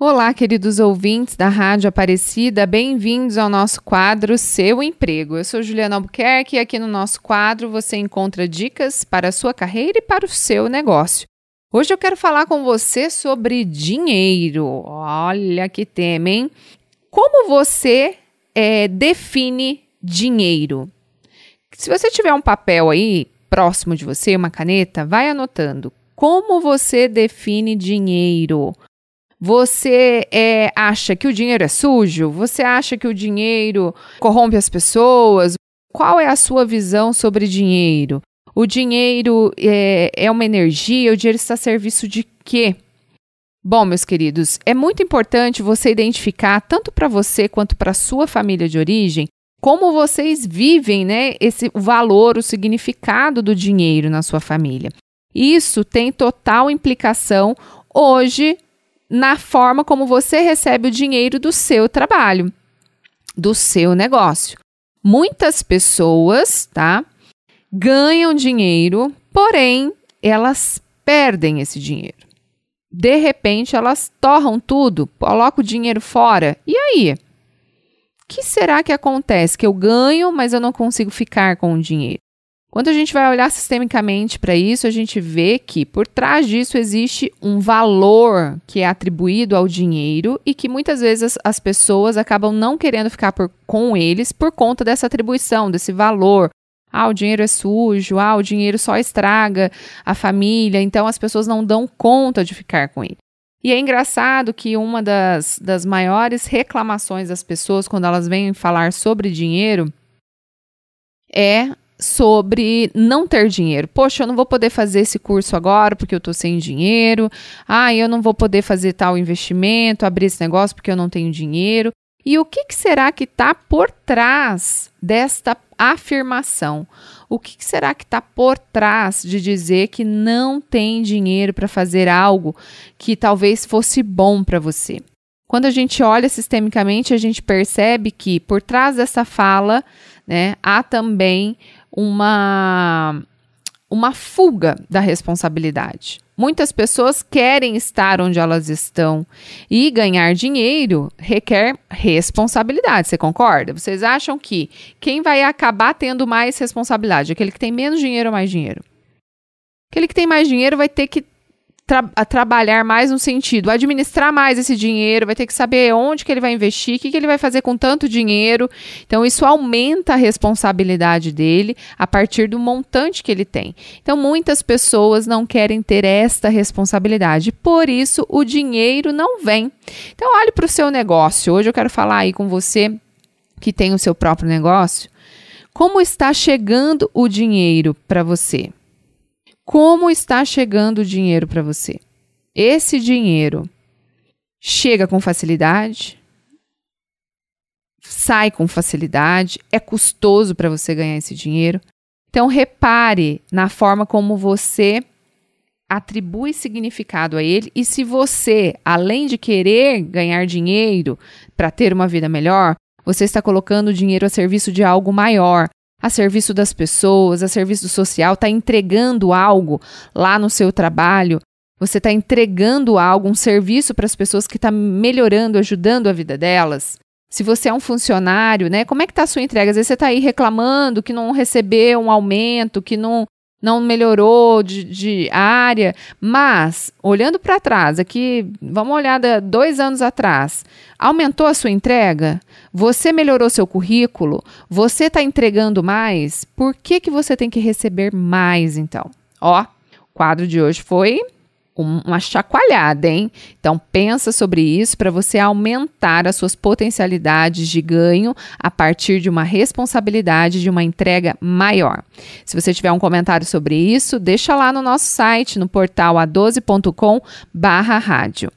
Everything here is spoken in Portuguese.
Olá, queridos ouvintes da Rádio Aparecida, bem-vindos ao nosso quadro Seu Emprego. Eu sou Juliana Albuquerque e aqui no nosso quadro você encontra dicas para a sua carreira e para o seu negócio. Hoje eu quero falar com você sobre dinheiro. Olha que tema, hein? Como você é, define dinheiro? Se você tiver um papel aí próximo de você, uma caneta, vai anotando. Como você define dinheiro? Você é, acha que o dinheiro é sujo? Você acha que o dinheiro corrompe as pessoas? Qual é a sua visão sobre dinheiro? O dinheiro é, é uma energia? O dinheiro está a serviço de quê? Bom, meus queridos, é muito importante você identificar, tanto para você quanto para sua família de origem, como vocês vivem né, esse valor, o significado do dinheiro na sua família. Isso tem total implicação hoje na forma como você recebe o dinheiro do seu trabalho, do seu negócio. Muitas pessoas, tá, ganham dinheiro, porém elas perdem esse dinheiro. De repente elas torram tudo, colocam o dinheiro fora. E aí? O que será que acontece? Que eu ganho, mas eu não consigo ficar com o dinheiro. Quando a gente vai olhar sistemicamente para isso, a gente vê que por trás disso existe um valor que é atribuído ao dinheiro e que muitas vezes as pessoas acabam não querendo ficar por, com eles por conta dessa atribuição, desse valor. Ah, o dinheiro é sujo, ah, o dinheiro só estraga a família, então as pessoas não dão conta de ficar com ele. E é engraçado que uma das, das maiores reclamações das pessoas quando elas vêm falar sobre dinheiro é sobre não ter dinheiro. Poxa, eu não vou poder fazer esse curso agora porque eu estou sem dinheiro. Ah, eu não vou poder fazer tal investimento, abrir esse negócio porque eu não tenho dinheiro. E o que, que será que está por trás desta afirmação? O que, que será que está por trás de dizer que não tem dinheiro para fazer algo que talvez fosse bom para você? Quando a gente olha sistemicamente, a gente percebe que por trás dessa fala né, há também uma, uma fuga da responsabilidade. Muitas pessoas querem estar onde elas estão e ganhar dinheiro requer responsabilidade. Você concorda? Vocês acham que quem vai acabar tendo mais responsabilidade? Aquele que tem menos dinheiro ou mais dinheiro? Aquele que tem mais dinheiro vai ter que tra trabalhar mais no sentido, administrar mais esse dinheiro, vai ter que saber onde que ele vai investir, o que, que ele vai fazer com tanto dinheiro. Então, isso aumenta a responsabilidade dele a partir do montante que ele tem. Então, muitas pessoas não querem ter esta responsabilidade, por isso o dinheiro não vem. Então, olhe para o seu negócio. Hoje eu quero falar aí com você que tem o seu próprio negócio. Como está chegando o dinheiro para você? Como está chegando o dinheiro para você. Esse dinheiro chega com facilidade, sai com facilidade, é custoso para você ganhar esse dinheiro. Então, repare na forma como você atribui significado a ele e se você, além de querer ganhar dinheiro para ter uma vida melhor, você está colocando o dinheiro a serviço de algo maior, a serviço das pessoas, a serviço social, está entregando algo lá no seu trabalho, você está entregando algo, um serviço para as pessoas que está melhorando, ajudando a vida delas. Se você é um funcionário, né? Como é que está a sua entrega? Às vezes você está aí reclamando que não recebeu um aumento, que não não melhorou de, de área, mas olhando para trás, aqui, vamos olhar dois anos atrás, aumentou a sua entrega? Você melhorou seu currículo? Você está entregando mais? Por que, que você tem que receber mais então? Ó, o quadro de hoje foi uma chacoalhada, hein? Então pensa sobre isso para você aumentar as suas potencialidades de ganho a partir de uma responsabilidade de uma entrega maior. Se você tiver um comentário sobre isso, deixa lá no nosso site, no portal a12.com/rádio.